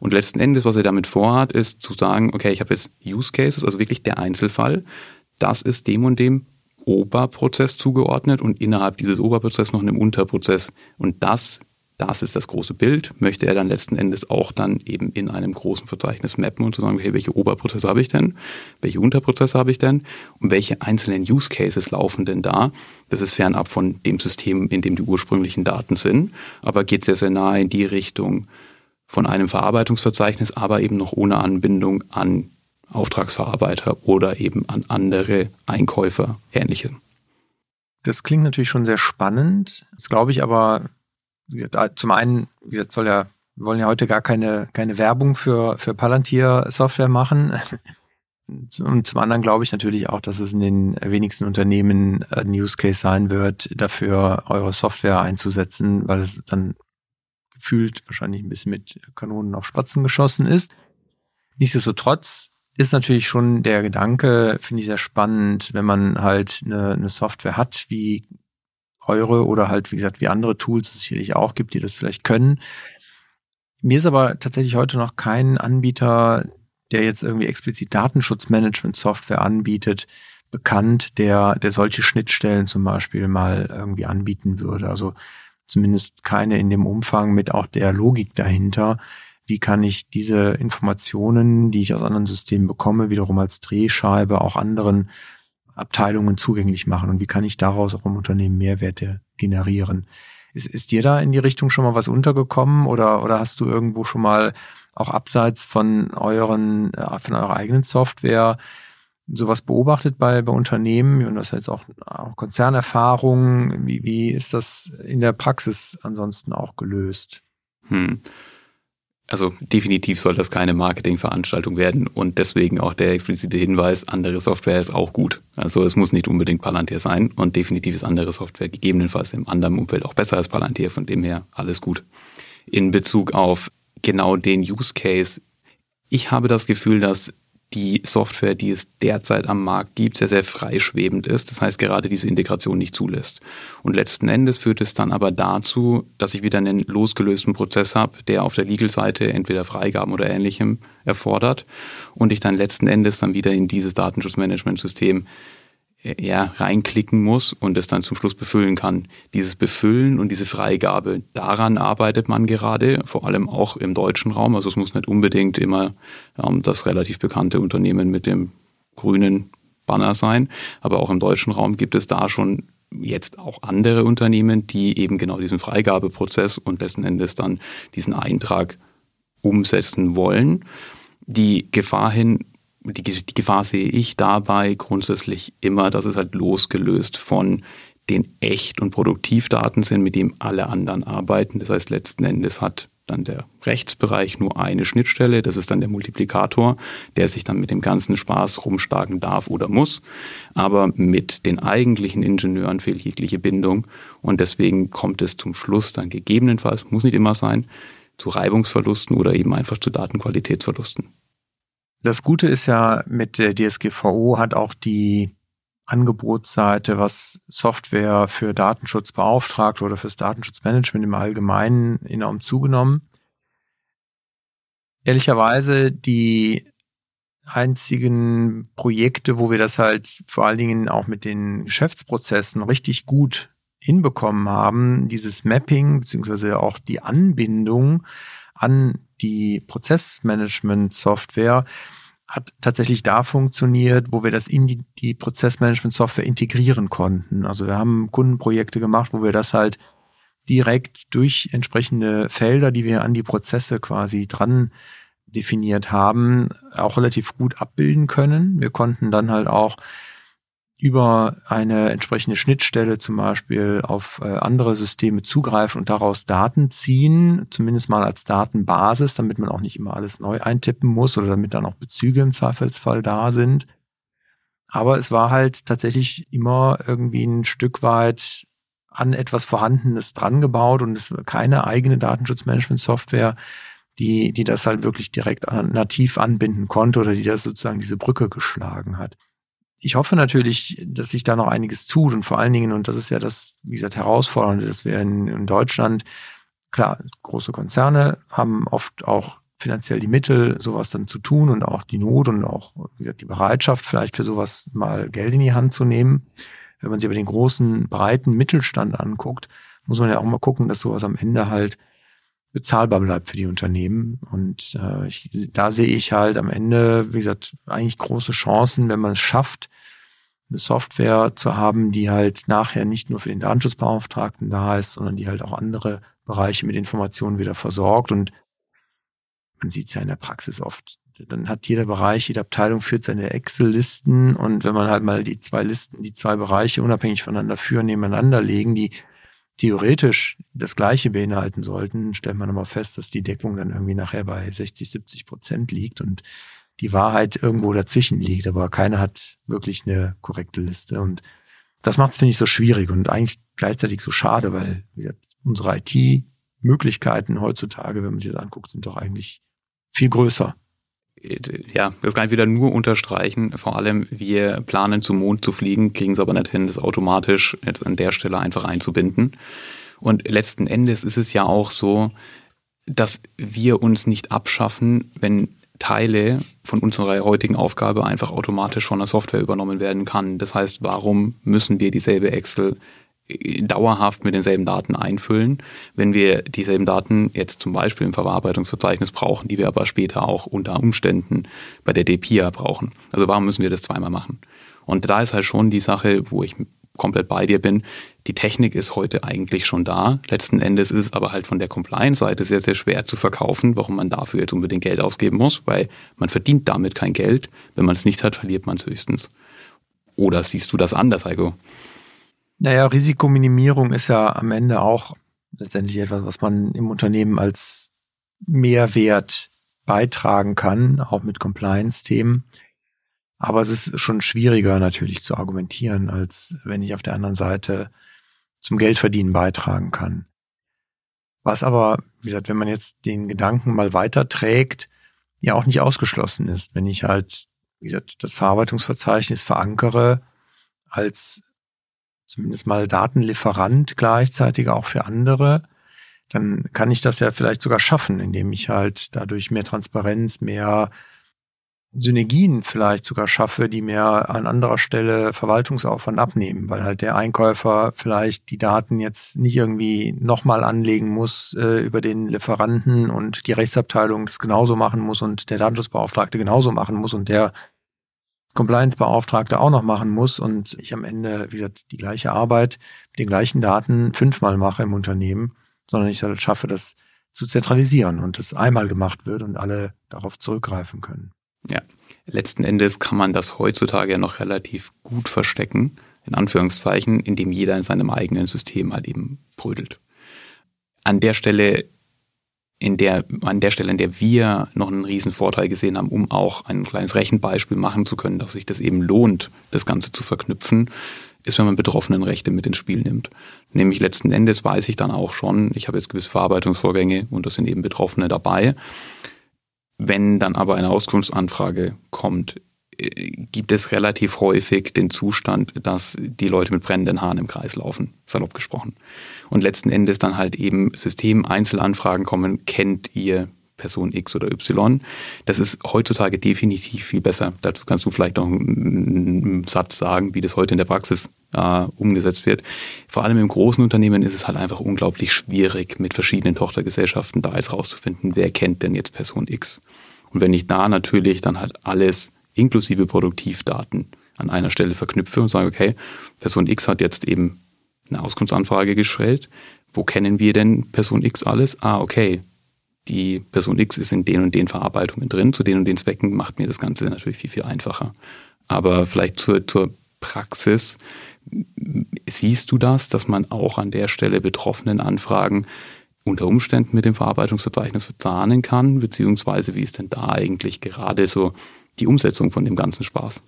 S2: Und letzten Endes, was er damit vorhat, ist zu sagen, okay, ich habe jetzt Use Cases, also wirklich der Einzelfall. Das ist dem und dem Oberprozess zugeordnet und innerhalb dieses Oberprozesses noch einem Unterprozess. Und das das ist das große Bild, möchte er dann letzten Endes auch dann eben in einem großen Verzeichnis mappen und zu sagen, hey, welche Oberprozesse habe ich denn, welche Unterprozesse habe ich denn und welche einzelnen Use Cases laufen denn da. Das ist fernab von dem System, in dem die ursprünglichen Daten sind, aber geht sehr, sehr nahe in die Richtung von einem Verarbeitungsverzeichnis, aber eben noch ohne Anbindung an Auftragsverarbeiter oder eben an andere Einkäufer, ähnliche.
S1: Das klingt natürlich schon sehr spannend. Das glaube ich aber zum einen, wie gesagt, soll ja, wir wollen ja heute gar keine, keine Werbung für, für Palantir-Software machen. Und zum anderen glaube ich natürlich auch, dass es in den wenigsten Unternehmen ein Use Case sein wird, dafür eure Software einzusetzen, weil es dann gefühlt wahrscheinlich ein bisschen mit Kanonen auf Spatzen geschossen ist. Nichtsdestotrotz ist natürlich schon der Gedanke, finde ich sehr spannend, wenn man halt eine, eine Software hat, wie eure oder halt, wie gesagt, wie andere Tools es sicherlich auch gibt, die das vielleicht können. Mir ist aber tatsächlich heute noch kein Anbieter, der jetzt irgendwie explizit Datenschutzmanagement-Software anbietet, bekannt, der, der solche Schnittstellen zum Beispiel mal irgendwie anbieten würde. Also zumindest keine in dem Umfang mit auch der Logik dahinter. Wie kann ich diese Informationen, die ich aus anderen Systemen bekomme, wiederum als Drehscheibe auch anderen Abteilungen zugänglich machen und wie kann ich daraus auch im Unternehmen Mehrwerte generieren. Ist, ist dir da in die Richtung schon mal was untergekommen oder, oder hast du irgendwo schon mal auch abseits von euren, äh, von eurer eigenen Software sowas beobachtet bei, bei Unternehmen und das jetzt auch, auch Konzernerfahrung? Wie, wie ist das in der Praxis ansonsten auch gelöst? Hm
S2: also definitiv soll das keine Marketingveranstaltung werden und deswegen auch der explizite Hinweis, andere Software ist auch gut. Also es muss nicht unbedingt Palantir sein und definitiv ist andere Software gegebenenfalls im anderen Umfeld auch besser als Palantir, von dem her alles gut. In Bezug auf genau den Use Case, ich habe das Gefühl, dass die Software, die es derzeit am Markt gibt, sehr, sehr freischwebend ist. Das heißt, gerade diese Integration nicht zulässt. Und letzten Endes führt es dann aber dazu, dass ich wieder einen losgelösten Prozess habe, der auf der Legal-Seite entweder Freigaben oder Ähnlichem erfordert und ich dann letzten Endes dann wieder in dieses Datenschutzmanagementsystem ja, reinklicken muss und es dann zum Schluss befüllen kann. Dieses Befüllen und diese Freigabe, daran arbeitet man gerade, vor allem auch im deutschen Raum. Also es muss nicht unbedingt immer ähm, das relativ bekannte Unternehmen mit dem grünen Banner sein, aber auch im deutschen Raum gibt es da schon jetzt auch andere Unternehmen, die eben genau diesen Freigabeprozess und letzten Endes dann diesen Eintrag umsetzen wollen. Die Gefahr hin die, die Gefahr sehe ich dabei grundsätzlich immer, dass es halt losgelöst von den Echt- und Produktivdaten sind, mit dem alle anderen arbeiten. Das heißt, letzten Endes hat dann der Rechtsbereich nur eine Schnittstelle, das ist dann der Multiplikator, der sich dann mit dem ganzen Spaß rumschlagen darf oder muss. Aber mit den eigentlichen Ingenieuren fehlt jegliche Bindung und deswegen kommt es zum Schluss dann gegebenenfalls, muss nicht immer sein, zu Reibungsverlusten oder eben einfach zu Datenqualitätsverlusten.
S1: Das Gute ist ja, mit der DSGVO hat auch die Angebotsseite, was Software für Datenschutz beauftragt oder fürs Datenschutzmanagement im Allgemeinen enorm zugenommen. Ehrlicherweise die einzigen Projekte, wo wir das halt vor allen Dingen auch mit den Geschäftsprozessen richtig gut hinbekommen haben, dieses Mapping beziehungsweise auch die Anbindung an die Prozessmanagement-Software hat tatsächlich da funktioniert, wo wir das in die, die Prozessmanagement-Software integrieren konnten. Also wir haben Kundenprojekte gemacht, wo wir das halt direkt durch entsprechende Felder, die wir an die Prozesse quasi dran definiert haben, auch relativ gut abbilden können. Wir konnten dann halt auch über eine entsprechende Schnittstelle zum Beispiel auf äh, andere Systeme zugreifen und daraus Daten ziehen, zumindest mal als Datenbasis, damit man auch nicht immer alles neu eintippen muss oder damit dann auch Bezüge im Zweifelsfall da sind. Aber es war halt tatsächlich immer irgendwie ein Stück weit an etwas Vorhandenes dran gebaut und es war keine eigene Datenschutzmanagement-Software, die, die das halt wirklich direkt nativ anbinden konnte oder die das sozusagen diese Brücke geschlagen hat ich hoffe natürlich, dass sich da noch einiges tut und vor allen Dingen, und das ist ja das, wie gesagt, Herausfordernde, dass wir in, in Deutschland, klar, große Konzerne haben oft auch finanziell die Mittel, sowas dann zu tun und auch die Not und auch, wie gesagt, die Bereitschaft, vielleicht für sowas mal Geld in die Hand zu nehmen. Wenn man sich aber den großen, breiten Mittelstand anguckt, muss man ja auch mal gucken, dass sowas am Ende halt bezahlbar bleibt für die Unternehmen. Und äh, ich, da sehe ich halt am Ende, wie gesagt, eigentlich große Chancen, wenn man es schafft, eine Software zu haben, die halt nachher nicht nur für den Datenschutzbeauftragten da ist, sondern die halt auch andere Bereiche mit Informationen wieder versorgt. Und man sieht es ja in der Praxis oft. Dann hat jeder Bereich, jede Abteilung führt seine Excel-Listen und wenn man halt mal die zwei Listen, die zwei Bereiche unabhängig voneinander führen, nebeneinander legen, die theoretisch das Gleiche beinhalten sollten, stellt man immer fest, dass die Deckung dann irgendwie nachher bei 60, 70 Prozent liegt und die Wahrheit irgendwo dazwischen liegt, aber keiner hat wirklich eine korrekte Liste. Und das macht es, finde ich, so schwierig und eigentlich gleichzeitig so schade, weil wie gesagt, unsere IT-Möglichkeiten heutzutage, wenn man sich das anguckt, sind doch eigentlich viel größer
S2: ja, das kann ich wieder nur unterstreichen. Vor allem, wir planen zum Mond zu fliegen, kriegen es aber nicht hin, das automatisch jetzt an der Stelle einfach einzubinden. Und letzten Endes ist es ja auch so, dass wir uns nicht abschaffen, wenn Teile von unserer heutigen Aufgabe einfach automatisch von der Software übernommen werden kann. Das heißt, warum müssen wir dieselbe Excel dauerhaft mit denselben Daten einfüllen, wenn wir dieselben Daten jetzt zum Beispiel im Verarbeitungsverzeichnis brauchen, die wir aber später auch unter Umständen bei der DPIA brauchen. Also warum müssen wir das zweimal machen? Und da ist halt schon die Sache, wo ich komplett bei dir bin. Die Technik ist heute eigentlich schon da. Letzten Endes ist es aber halt von der Compliance-Seite sehr, sehr schwer zu verkaufen, warum man dafür jetzt unbedingt Geld ausgeben muss, weil man verdient damit kein Geld. Wenn man es nicht hat, verliert man es höchstens. Oder siehst du das anders, Heiko?
S1: Naja, Risikominimierung ist ja am Ende auch letztendlich etwas, was man im Unternehmen als Mehrwert beitragen kann, auch mit Compliance-Themen. Aber es ist schon schwieriger natürlich zu argumentieren, als wenn ich auf der anderen Seite zum Geldverdienen beitragen kann. Was aber, wie gesagt, wenn man jetzt den Gedanken mal weiterträgt, ja auch nicht ausgeschlossen ist. Wenn ich halt, wie gesagt, das Verarbeitungsverzeichnis verankere als zumindest mal Datenlieferant gleichzeitig auch für andere, dann kann ich das ja vielleicht sogar schaffen, indem ich halt dadurch mehr Transparenz, mehr Synergien vielleicht sogar schaffe, die mir an anderer Stelle Verwaltungsaufwand abnehmen, weil halt der Einkäufer vielleicht die Daten jetzt nicht irgendwie nochmal anlegen muss äh, über den Lieferanten und die Rechtsabteilung das genauso machen muss und der Datenschutzbeauftragte genauso machen muss und der Compliance-Beauftragte auch noch machen muss und ich am Ende, wie gesagt, die gleiche Arbeit mit den gleichen Daten fünfmal mache im Unternehmen, sondern ich halt schaffe, das zu zentralisieren und das einmal gemacht wird und alle darauf zurückgreifen können.
S2: Ja, letzten Endes kann man das heutzutage ja noch relativ gut verstecken, in Anführungszeichen, indem jeder in seinem eigenen System halt eben brödelt. An der Stelle in der, an der Stelle, in der wir noch einen riesen Vorteil gesehen haben, um auch ein kleines Rechenbeispiel machen zu können, dass sich das eben lohnt, das Ganze zu verknüpfen, ist, wenn man betroffenen Rechte mit ins Spiel nimmt. Nämlich letzten Endes weiß ich dann auch schon, ich habe jetzt gewisse Verarbeitungsvorgänge und da sind eben Betroffene dabei. Wenn dann aber eine Auskunftsanfrage kommt, gibt es relativ häufig den Zustand, dass die Leute mit brennenden Haaren im Kreis laufen, salopp gesprochen. Und letzten Endes dann halt eben System-Einzelanfragen kommen, kennt ihr Person X oder Y. Das ist heutzutage definitiv viel besser. Dazu kannst du vielleicht noch einen Satz sagen, wie das heute in der Praxis äh, umgesetzt wird. Vor allem im großen Unternehmen ist es halt einfach unglaublich schwierig, mit verschiedenen Tochtergesellschaften da jetzt rauszufinden, wer kennt denn jetzt Person X. Und wenn ich da natürlich dann halt alles inklusive Produktivdaten an einer Stelle verknüpfe und sage, okay, Person X hat jetzt eben eine Auskunftsanfrage gestellt. Wo kennen wir denn Person X alles? Ah, okay, die Person X ist in den und den Verarbeitungen drin, zu den und den Zwecken macht mir das Ganze natürlich viel, viel einfacher. Aber vielleicht zur, zur Praxis, siehst du das, dass man auch an der Stelle betroffenen Anfragen unter Umständen mit dem Verarbeitungsverzeichnis verzahnen kann, beziehungsweise wie ist denn da eigentlich gerade so die Umsetzung von dem ganzen Spaß?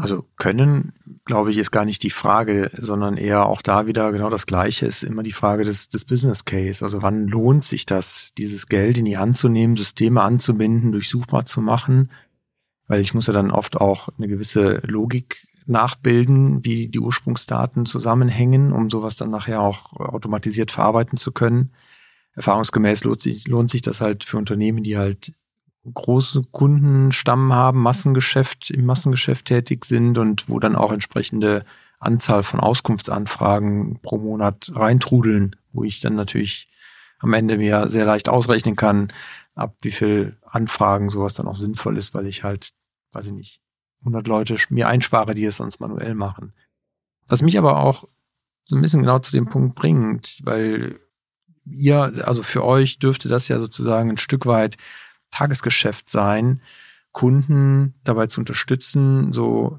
S1: Also können, glaube ich, ist gar nicht die Frage, sondern eher auch da wieder genau das Gleiche ist immer die Frage des, des Business Case. Also wann lohnt sich das, dieses Geld in die Hand zu nehmen, Systeme anzubinden, durchsuchbar zu machen? Weil ich muss ja dann oft auch eine gewisse Logik nachbilden, wie die Ursprungsdaten zusammenhängen, um sowas dann nachher auch automatisiert verarbeiten zu können. Erfahrungsgemäß lohnt sich, lohnt sich das halt für Unternehmen, die halt große Kundenstamm haben, Massengeschäft, im Massengeschäft tätig sind und wo dann auch entsprechende Anzahl von Auskunftsanfragen pro Monat reintrudeln, wo ich dann natürlich am Ende mir sehr leicht ausrechnen kann, ab wie viel Anfragen sowas dann auch sinnvoll ist, weil ich halt, weiß ich nicht, 100 Leute mir einspare, die es sonst manuell machen. Was mich aber auch so ein bisschen genau zu dem Punkt bringt, weil ihr, also für euch dürfte das ja sozusagen ein Stück weit Tagesgeschäft sein, Kunden dabei zu unterstützen, so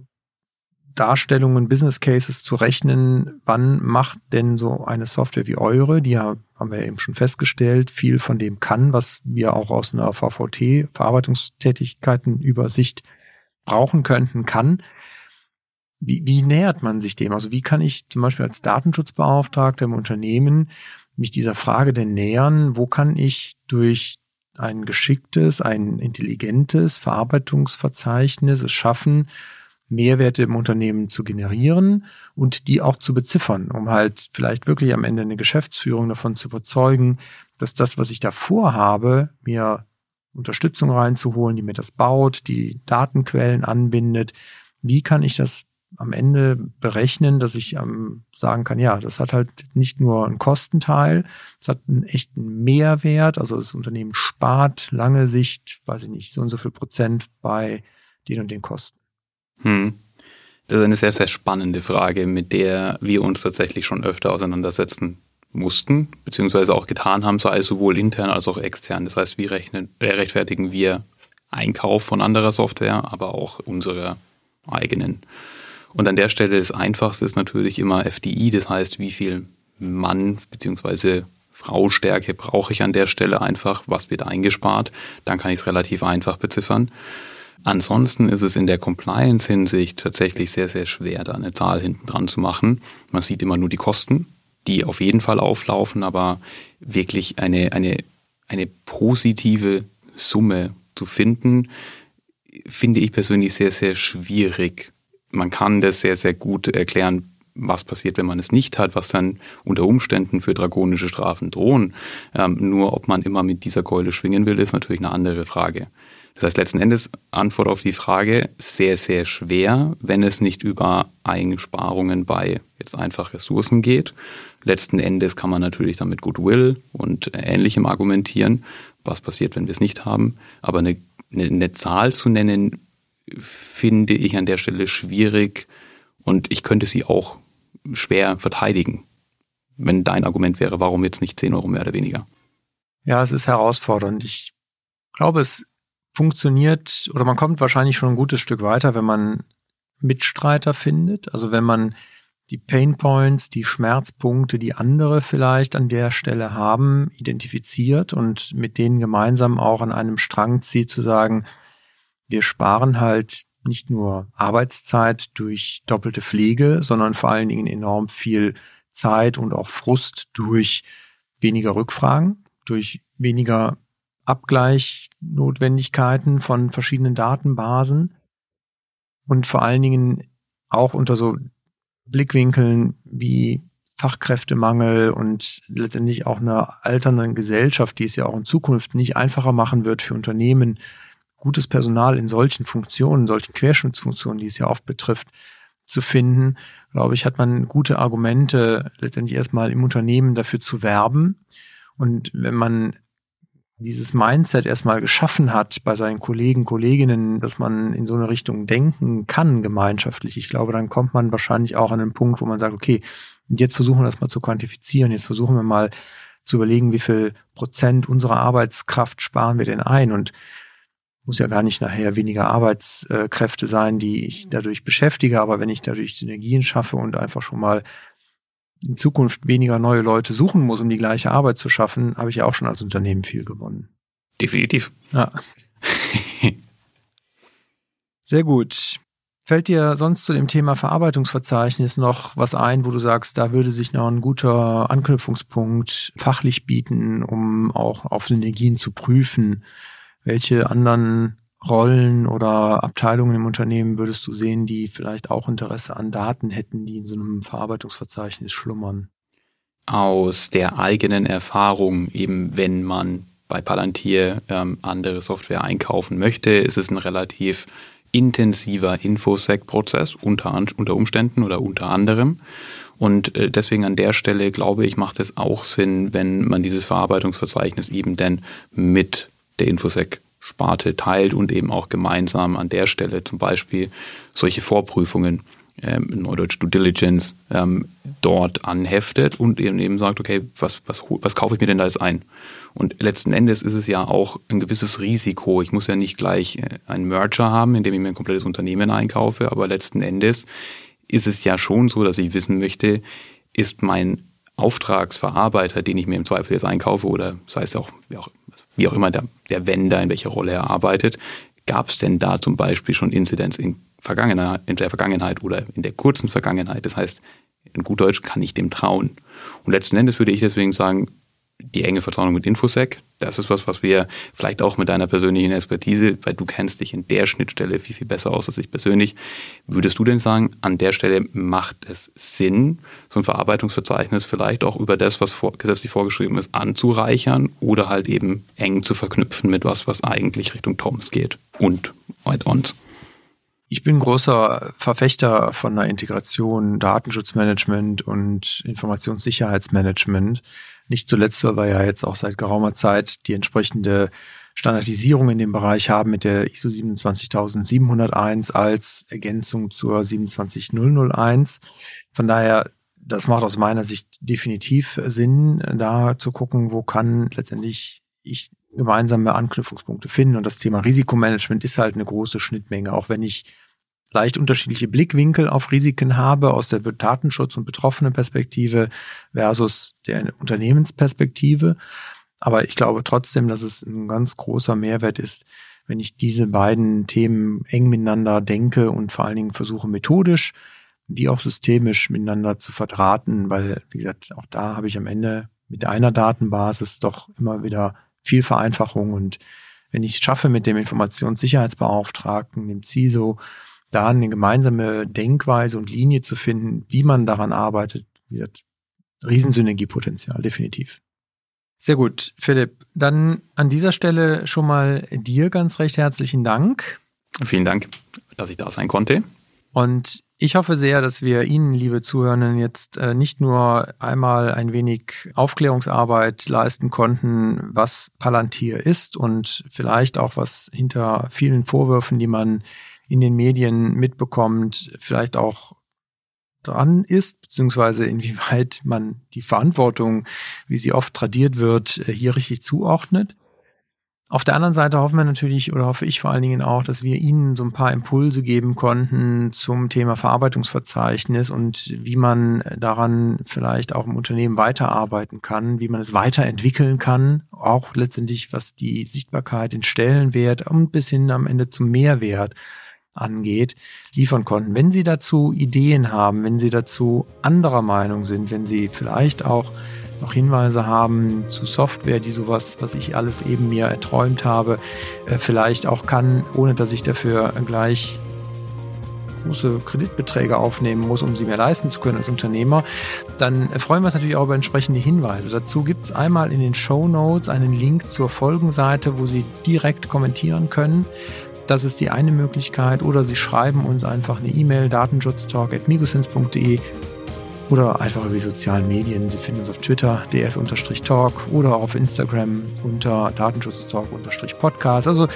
S1: Darstellungen, Business Cases zu rechnen, wann macht denn so eine Software wie eure, die ja, haben wir eben schon festgestellt, viel von dem kann, was wir auch aus einer VVT, Verarbeitungstätigkeitenübersicht brauchen könnten, kann. Wie, wie nähert man sich dem? Also wie kann ich zum Beispiel als Datenschutzbeauftragter im Unternehmen mich dieser Frage denn nähern? Wo kann ich durch ein geschicktes, ein intelligentes Verarbeitungsverzeichnis es schaffen, Mehrwerte im Unternehmen zu generieren und die auch zu beziffern, um halt vielleicht wirklich am Ende eine Geschäftsführung davon zu überzeugen, dass das, was ich da vorhabe, mir Unterstützung reinzuholen, die mir das baut, die Datenquellen anbindet. Wie kann ich das am Ende berechnen, dass ich ähm, sagen kann, ja, das hat halt nicht nur einen Kostenteil, es hat einen echten Mehrwert, also das Unternehmen spart lange Sicht, weiß ich nicht, so und so viel Prozent bei den und den Kosten.
S2: Hm. Das ist eine sehr, sehr spannende Frage, mit der wir uns tatsächlich schon öfter auseinandersetzen mussten, beziehungsweise auch getan haben, sei es sowohl intern als auch extern. Das heißt, wie rechnen, rechtfertigen wir Einkauf von anderer Software, aber auch unserer eigenen. Und an der Stelle das Einfachste ist natürlich immer FDI, das heißt, wie viel Mann bzw. Frau Stärke brauche ich an der Stelle einfach, was wird eingespart, dann kann ich es relativ einfach beziffern. Ansonsten ist es in der Compliance-Hinsicht tatsächlich sehr, sehr schwer, da eine Zahl hinten dran zu machen. Man sieht immer nur die Kosten, die auf jeden Fall auflaufen, aber wirklich eine, eine, eine positive Summe zu finden, finde ich persönlich sehr, sehr schwierig. Man kann das sehr, sehr gut erklären, was passiert, wenn man es nicht hat, was dann unter Umständen für drakonische Strafen drohen. Ähm, nur ob man immer mit dieser Keule schwingen will, ist natürlich eine andere Frage. Das heißt, letzten Endes Antwort auf die Frage sehr, sehr schwer, wenn es nicht über Einsparungen bei jetzt einfach Ressourcen geht. Letzten Endes kann man natürlich dann mit Goodwill und Ähnlichem argumentieren, was passiert, wenn wir es nicht haben. Aber eine, eine, eine Zahl zu nennen, finde ich an der Stelle schwierig und ich könnte sie auch schwer verteidigen, wenn dein Argument wäre, warum jetzt nicht 10 Euro mehr oder weniger.
S1: Ja, es ist herausfordernd. Ich glaube, es funktioniert oder man kommt wahrscheinlich schon ein gutes Stück weiter, wenn man Mitstreiter findet. Also wenn man die Pain Points, die Schmerzpunkte, die andere vielleicht an der Stelle haben, identifiziert und mit denen gemeinsam auch an einem Strang zieht, zu sagen, wir sparen halt nicht nur Arbeitszeit durch doppelte Pflege, sondern vor allen Dingen enorm viel Zeit und auch Frust durch weniger Rückfragen, durch weniger Abgleichnotwendigkeiten von verschiedenen Datenbasen und vor allen Dingen auch unter so Blickwinkeln wie Fachkräftemangel und letztendlich auch einer alternden Gesellschaft, die es ja auch in Zukunft nicht einfacher machen wird für Unternehmen, gutes Personal in solchen Funktionen, solchen Querschnittsfunktionen, die es ja oft betrifft, zu finden, glaube ich, hat man gute Argumente, letztendlich erstmal im Unternehmen dafür zu werben. Und wenn man dieses Mindset erstmal geschaffen hat bei seinen Kollegen, Kolleginnen, dass man in so eine Richtung denken kann gemeinschaftlich, ich glaube, dann kommt man wahrscheinlich auch an einen Punkt, wo man sagt, okay, jetzt versuchen wir das mal zu quantifizieren, jetzt versuchen wir mal zu überlegen, wie viel Prozent unserer Arbeitskraft sparen wir denn ein und muss ja gar nicht nachher weniger Arbeitskräfte sein, die ich dadurch beschäftige, aber wenn ich dadurch Synergien schaffe und einfach schon mal in Zukunft weniger neue Leute suchen muss, um die gleiche Arbeit zu schaffen, habe ich ja auch schon als Unternehmen viel gewonnen.
S2: Definitiv.
S1: Ja. Sehr gut. Fällt dir sonst zu dem Thema Verarbeitungsverzeichnis noch was ein, wo du sagst, da würde sich noch ein guter Anknüpfungspunkt fachlich bieten, um auch auf Synergien zu prüfen? Welche anderen Rollen oder Abteilungen im Unternehmen würdest du sehen, die vielleicht auch Interesse an Daten hätten, die in so einem Verarbeitungsverzeichnis schlummern?
S2: Aus der eigenen Erfahrung, eben wenn man bei Palantir ähm, andere Software einkaufen möchte, ist es ein relativ intensiver Infosec-Prozess unter, unter Umständen oder unter anderem. Und äh, deswegen an der Stelle glaube ich, macht es auch Sinn, wenn man dieses Verarbeitungsverzeichnis eben denn mit der Infosec Sparte teilt und eben auch gemeinsam an der Stelle zum Beispiel solche Vorprüfungen, ähm, Neudeutsch Due Diligence, ähm, dort anheftet und eben, eben sagt, okay, was, was, was kaufe ich mir denn da jetzt ein? Und letzten Endes ist es ja auch ein gewisses Risiko. Ich muss ja nicht gleich äh, einen Merger haben, in dem ich mir ein komplettes Unternehmen einkaufe, aber letzten Endes ist es ja schon so, dass ich wissen möchte, ist mein Auftragsverarbeiter, den ich mir im Zweifel jetzt einkaufe, oder sei es auch, wie auch, wie auch immer der, der Vendor, in welcher Rolle er arbeitet, gab es denn da zum Beispiel schon Inzidenz in, in der Vergangenheit oder in der kurzen Vergangenheit? Das heißt, in gut Deutsch kann ich dem trauen. Und letzten Endes würde ich deswegen sagen, die enge Verzahnung mit Infosec, das ist was, was wir vielleicht auch mit deiner persönlichen Expertise, weil du kennst dich in der Schnittstelle viel, viel besser aus als ich persönlich. Würdest du denn sagen, an der Stelle macht es Sinn, so ein Verarbeitungsverzeichnis vielleicht auch über das, was vor, gesetzlich vorgeschrieben ist, anzureichern oder halt eben eng zu verknüpfen mit was, was eigentlich Richtung Toms geht und Add-ons?
S1: Ich bin großer Verfechter von einer Integration Datenschutzmanagement und Informationssicherheitsmanagement. Nicht zuletzt, weil wir ja jetzt auch seit geraumer Zeit die entsprechende Standardisierung in dem Bereich haben mit der ISO 27701 als Ergänzung zur 27001. Von daher, das macht aus meiner Sicht definitiv Sinn, da zu gucken, wo kann letztendlich ich gemeinsame Anknüpfungspunkte finden. Und das Thema Risikomanagement ist halt eine große Schnittmenge, auch wenn ich leicht unterschiedliche Blickwinkel auf Risiken habe aus der Datenschutz- und betroffenen Perspektive versus der Unternehmensperspektive. Aber ich glaube trotzdem, dass es ein ganz großer Mehrwert ist, wenn ich diese beiden Themen eng miteinander denke und vor allen Dingen versuche methodisch wie auch systemisch miteinander zu verdrahten, weil, wie gesagt, auch da habe ich am Ende mit einer Datenbasis doch immer wieder viel Vereinfachung und wenn ich es schaffe, mit dem Informationssicherheitsbeauftragten, dem CISO, da eine gemeinsame Denkweise und Linie zu finden, wie man daran arbeitet, wird Riesensynergiepotenzial, definitiv. Sehr gut, Philipp. Dann an dieser Stelle schon mal dir ganz recht herzlichen Dank.
S2: Vielen Dank, dass ich da sein konnte.
S1: Und ich hoffe sehr, dass wir Ihnen, liebe Zuhörenden, jetzt äh, nicht nur einmal ein wenig Aufklärungsarbeit leisten konnten, was Palantir ist und vielleicht auch was hinter vielen Vorwürfen, die man in den Medien mitbekommt, vielleicht auch dran ist, beziehungsweise inwieweit man die Verantwortung, wie sie oft tradiert wird, äh, hier richtig zuordnet. Auf der anderen Seite hoffen wir natürlich oder hoffe ich vor allen Dingen auch, dass wir Ihnen so ein paar Impulse geben konnten zum Thema Verarbeitungsverzeichnis und wie man daran vielleicht auch im Unternehmen weiterarbeiten kann, wie man es weiterentwickeln kann, auch letztendlich was die Sichtbarkeit, den Stellenwert und bis hin am Ende zum Mehrwert angeht, liefern konnten. Wenn Sie dazu Ideen haben, wenn Sie dazu anderer Meinung sind, wenn Sie vielleicht auch noch Hinweise haben zu Software, die sowas, was ich alles eben mir erträumt habe, äh, vielleicht auch kann, ohne dass ich dafür gleich große Kreditbeträge aufnehmen muss, um sie mir leisten zu können als Unternehmer, dann freuen wir uns natürlich auch über entsprechende Hinweise. Dazu gibt es einmal in den Show Notes einen Link zur Folgenseite, wo Sie direkt kommentieren können. Das ist die eine Möglichkeit. Oder Sie schreiben uns einfach eine E-Mail, datenschutztalk.migosense.de oder einfach über die sozialen Medien. Sie finden uns auf Twitter, ds-talk oder auf Instagram unter datenschutztalk-podcast. Also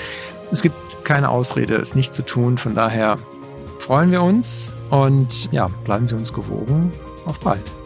S1: es gibt keine Ausrede, es nicht zu tun. Von daher freuen wir uns und ja, bleiben Sie uns gewogen. Auf bald.